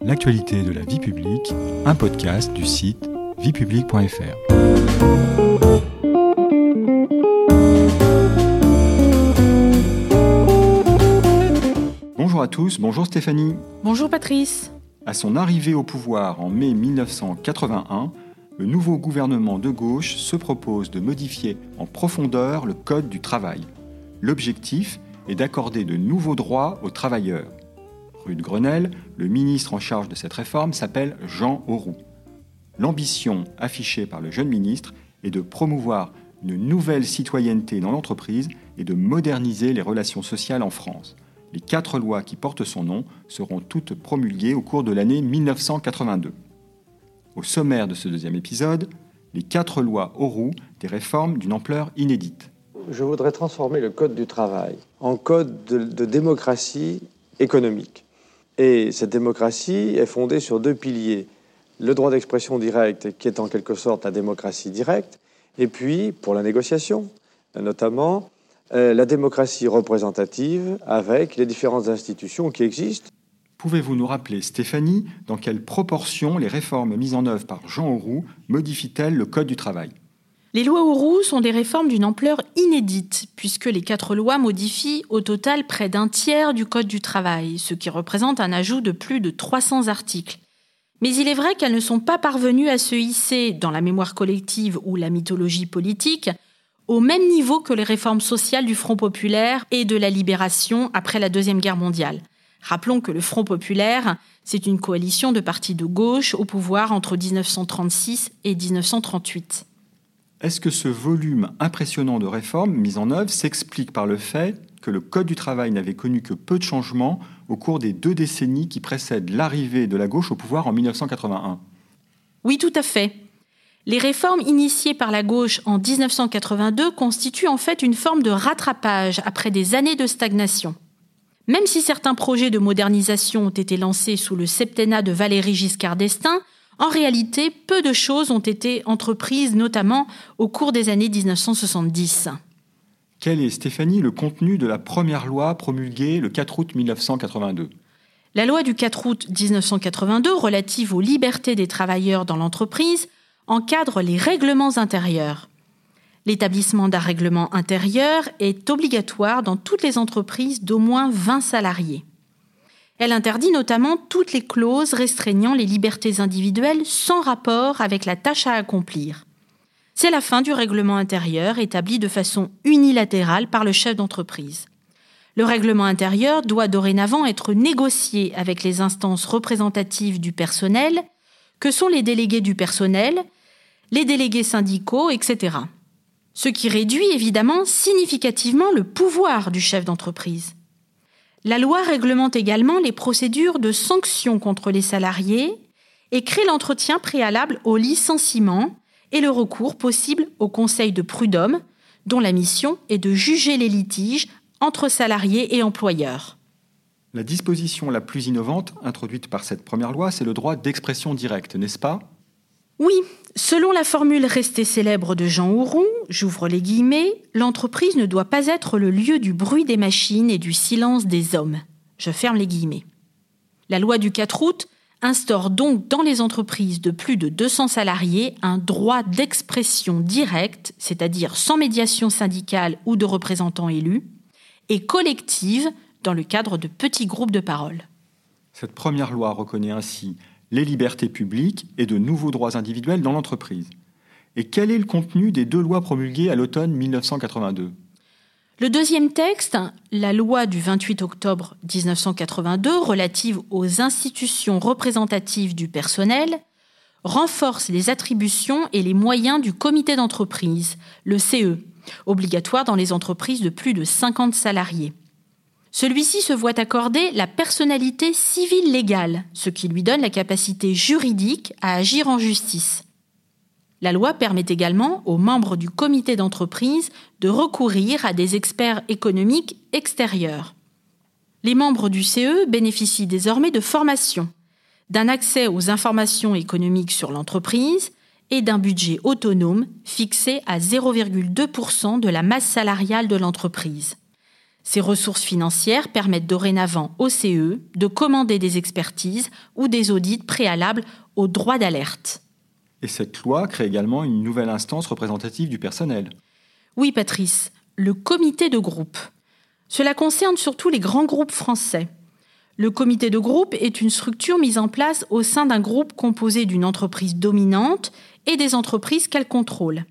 l'actualité de la vie publique, un podcast du site viepublique.fr. Bonjour à tous, bonjour Stéphanie. Bonjour Patrice. À son arrivée au pouvoir en mai 1981, le nouveau gouvernement de gauche se propose de modifier en profondeur le Code du travail. L'objectif est d'accorder de nouveaux droits aux travailleurs. De Grenelle, le ministre en charge de cette réforme s'appelle Jean Auroux. L'ambition affichée par le jeune ministre est de promouvoir une nouvelle citoyenneté dans l'entreprise et de moderniser les relations sociales en France. Les quatre lois qui portent son nom seront toutes promulguées au cours de l'année 1982. Au sommaire de ce deuxième épisode, les quatre lois Auroux, des réformes d'une ampleur inédite. Je voudrais transformer le Code du travail en code de, de démocratie économique. Et cette démocratie est fondée sur deux piliers. Le droit d'expression direct, qui est en quelque sorte la démocratie directe, et puis, pour la négociation, notamment, euh, la démocratie représentative avec les différentes institutions qui existent. Pouvez-vous nous rappeler, Stéphanie, dans quelle proportion les réformes mises en œuvre par Jean Auroux modifient-elles le Code du travail? Les lois Auroux sont des réformes d'une ampleur inédite, puisque les quatre lois modifient au total près d'un tiers du Code du travail, ce qui représente un ajout de plus de 300 articles. Mais il est vrai qu'elles ne sont pas parvenues à se hisser, dans la mémoire collective ou la mythologie politique, au même niveau que les réformes sociales du Front populaire et de la libération après la Deuxième Guerre mondiale. Rappelons que le Front populaire, c'est une coalition de partis de gauche au pouvoir entre 1936 et 1938. Est-ce que ce volume impressionnant de réformes mises en œuvre s'explique par le fait que le Code du travail n'avait connu que peu de changements au cours des deux décennies qui précèdent l'arrivée de la gauche au pouvoir en 1981 Oui, tout à fait. Les réformes initiées par la gauche en 1982 constituent en fait une forme de rattrapage après des années de stagnation. Même si certains projets de modernisation ont été lancés sous le septennat de Valéry Giscard d'Estaing, en réalité, peu de choses ont été entreprises, notamment au cours des années 1970. Quel est, Stéphanie, le contenu de la première loi promulguée le 4 août 1982 La loi du 4 août 1982 relative aux libertés des travailleurs dans l'entreprise encadre les règlements intérieurs. L'établissement d'un règlement intérieur est obligatoire dans toutes les entreprises d'au moins 20 salariés. Elle interdit notamment toutes les clauses restreignant les libertés individuelles sans rapport avec la tâche à accomplir. C'est la fin du règlement intérieur établi de façon unilatérale par le chef d'entreprise. Le règlement intérieur doit dorénavant être négocié avec les instances représentatives du personnel, que sont les délégués du personnel, les délégués syndicaux, etc. Ce qui réduit évidemment significativement le pouvoir du chef d'entreprise. La loi réglemente également les procédures de sanction contre les salariés et crée l'entretien préalable au licenciement et le recours possible au conseil de prud'homme, dont la mission est de juger les litiges entre salariés et employeurs. La disposition la plus innovante introduite par cette première loi, c'est le droit d'expression directe, n'est-ce pas? Oui, selon la formule restée célèbre de Jean Houron, j'ouvre les guillemets, l'entreprise ne doit pas être le lieu du bruit des machines et du silence des hommes. Je ferme les guillemets. La loi du 4 août instaure donc dans les entreprises de plus de 200 salariés un droit d'expression directe, c'est-à-dire sans médiation syndicale ou de représentants élus, et collective dans le cadre de petits groupes de parole. Cette première loi reconnaît ainsi les libertés publiques et de nouveaux droits individuels dans l'entreprise. Et quel est le contenu des deux lois promulguées à l'automne 1982 le deuxième texte, la loi du 28 octobre 1982 relative aux institutions représentatives du personnel, renforce les attributions et les moyens du comité d'entreprise, le CE, obligatoire dans les entreprises de plus de 50 salariés. Celui-ci se voit accorder la personnalité civile légale, ce qui lui donne la capacité juridique à agir en justice. La loi permet également aux membres du comité d'entreprise de recourir à des experts économiques extérieurs. Les membres du CE bénéficient désormais de formation, d'un accès aux informations économiques sur l'entreprise et d'un budget autonome fixé à 0,2% de la masse salariale de l'entreprise. Ces ressources financières permettent dorénavant au CE de commander des expertises ou des audits préalables au droit d'alerte. Et cette loi crée également une nouvelle instance représentative du personnel. Oui, Patrice, le comité de groupe. Cela concerne surtout les grands groupes français. Le comité de groupe est une structure mise en place au sein d'un groupe composé d'une entreprise dominante et des entreprises qu'elle contrôle.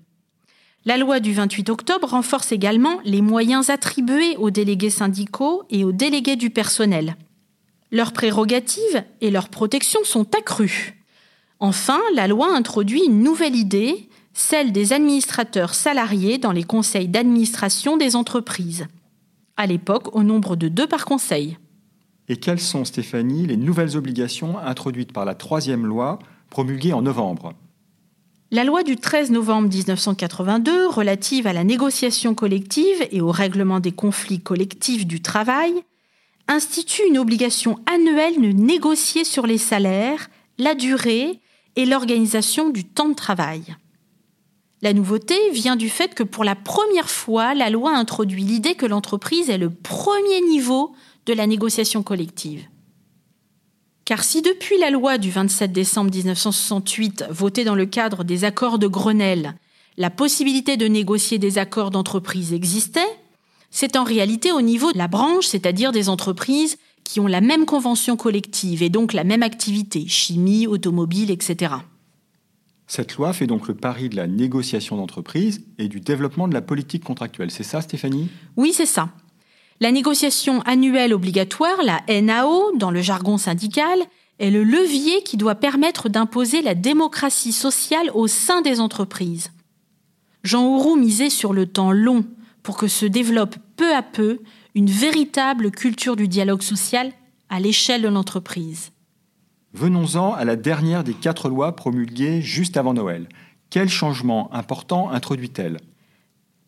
La loi du 28 octobre renforce également les moyens attribués aux délégués syndicaux et aux délégués du personnel. Leurs prérogatives et leurs protections sont accrues. Enfin, la loi introduit une nouvelle idée, celle des administrateurs salariés dans les conseils d'administration des entreprises. À l'époque, au nombre de deux par conseil. Et quelles sont, Stéphanie, les nouvelles obligations introduites par la troisième loi promulguée en novembre? La loi du 13 novembre 1982 relative à la négociation collective et au règlement des conflits collectifs du travail institue une obligation annuelle de négocier sur les salaires, la durée et l'organisation du temps de travail. La nouveauté vient du fait que pour la première fois, la loi introduit l'idée que l'entreprise est le premier niveau de la négociation collective. Car si depuis la loi du 27 décembre 1968, votée dans le cadre des accords de Grenelle, la possibilité de négocier des accords d'entreprise existait, c'est en réalité au niveau de la branche, c'est-à-dire des entreprises qui ont la même convention collective et donc la même activité, chimie, automobile, etc. Cette loi fait donc le pari de la négociation d'entreprise et du développement de la politique contractuelle. C'est ça, Stéphanie? Oui, c'est ça. La négociation annuelle obligatoire, la NAO, dans le jargon syndical, est le levier qui doit permettre d'imposer la démocratie sociale au sein des entreprises. Jean Auroux misait sur le temps long pour que se développe peu à peu une véritable culture du dialogue social à l'échelle de l'entreprise. Venons-en à la dernière des quatre lois promulguées juste avant Noël. Quel changement important introduit-elle?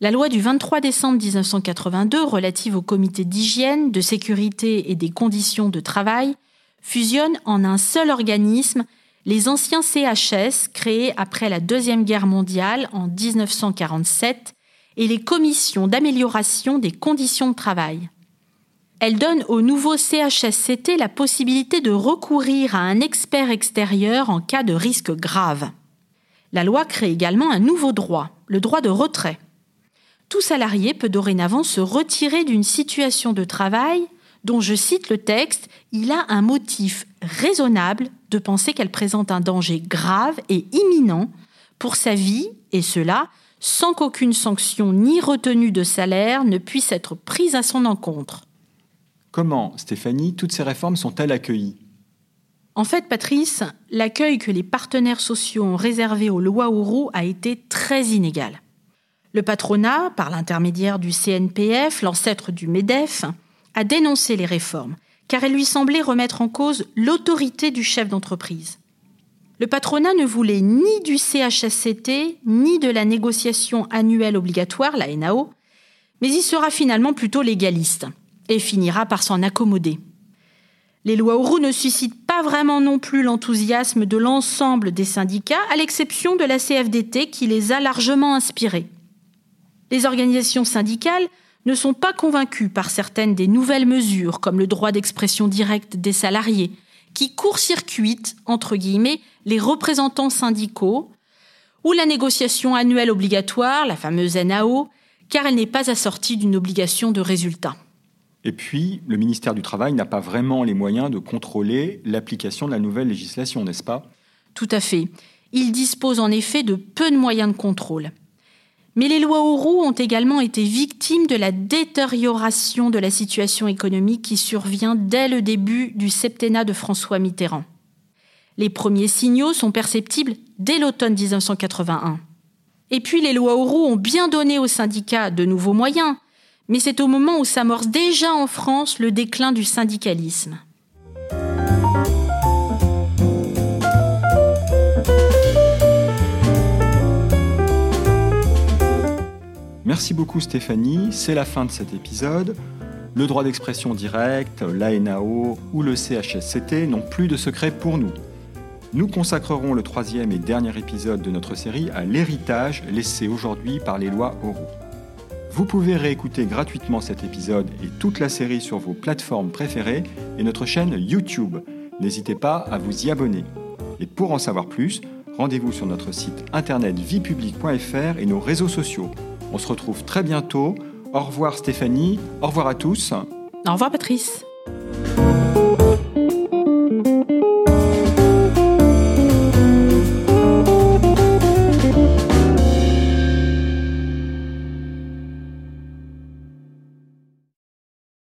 La loi du 23 décembre 1982 relative au comité d'hygiène, de sécurité et des conditions de travail fusionne en un seul organisme les anciens CHS créés après la Deuxième Guerre mondiale en 1947 et les commissions d'amélioration des conditions de travail. Elle donne au nouveau CHSCT la possibilité de recourir à un expert extérieur en cas de risque grave. La loi crée également un nouveau droit, le droit de retrait. Tout salarié peut dorénavant se retirer d'une situation de travail dont, je cite le texte, il a un motif raisonnable de penser qu'elle présente un danger grave et imminent pour sa vie, et cela sans qu'aucune sanction ni retenue de salaire ne puisse être prise à son encontre. Comment, Stéphanie, toutes ces réformes sont-elles accueillies? En fait, Patrice, l'accueil que les partenaires sociaux ont réservé aux lois Ouro a été très inégal. Le patronat, par l'intermédiaire du CNPF, l'ancêtre du MEDEF, a dénoncé les réformes, car elles lui semblaient remettre en cause l'autorité du chef d'entreprise. Le patronat ne voulait ni du CHSCT, ni de la négociation annuelle obligatoire, la NAO, mais il sera finalement plutôt légaliste et finira par s'en accommoder. Les lois Auroux ne suscitent pas vraiment non plus l'enthousiasme de l'ensemble des syndicats, à l'exception de la CFDT qui les a largement inspirés. Les organisations syndicales ne sont pas convaincues par certaines des nouvelles mesures, comme le droit d'expression directe des salariés, qui court-circuite, entre guillemets, les représentants syndicaux, ou la négociation annuelle obligatoire, la fameuse NAO, car elle n'est pas assortie d'une obligation de résultat. Et puis, le ministère du Travail n'a pas vraiment les moyens de contrôler l'application de la nouvelle législation, n'est-ce pas? Tout à fait. Il dispose en effet de peu de moyens de contrôle. Mais les lois Auroux ont également été victimes de la détérioration de la situation économique qui survient dès le début du septennat de François Mitterrand. Les premiers signaux sont perceptibles dès l'automne 1981. Et puis les lois Auroux ont bien donné aux syndicats de nouveaux moyens, mais c'est au moment où s'amorce déjà en France le déclin du syndicalisme. Merci beaucoup Stéphanie, c'est la fin de cet épisode. Le droit d'expression directe, l'ANAO ou le CHSCT n'ont plus de secret pour nous. Nous consacrerons le troisième et dernier épisode de notre série à l'héritage laissé aujourd'hui par les lois oraux. Vous pouvez réécouter gratuitement cet épisode et toute la série sur vos plateformes préférées et notre chaîne YouTube. N'hésitez pas à vous y abonner. Et pour en savoir plus, rendez-vous sur notre site internet viepublic.fr et nos réseaux sociaux. On se retrouve très bientôt. Au revoir Stéphanie, au revoir à tous. Au revoir Patrice.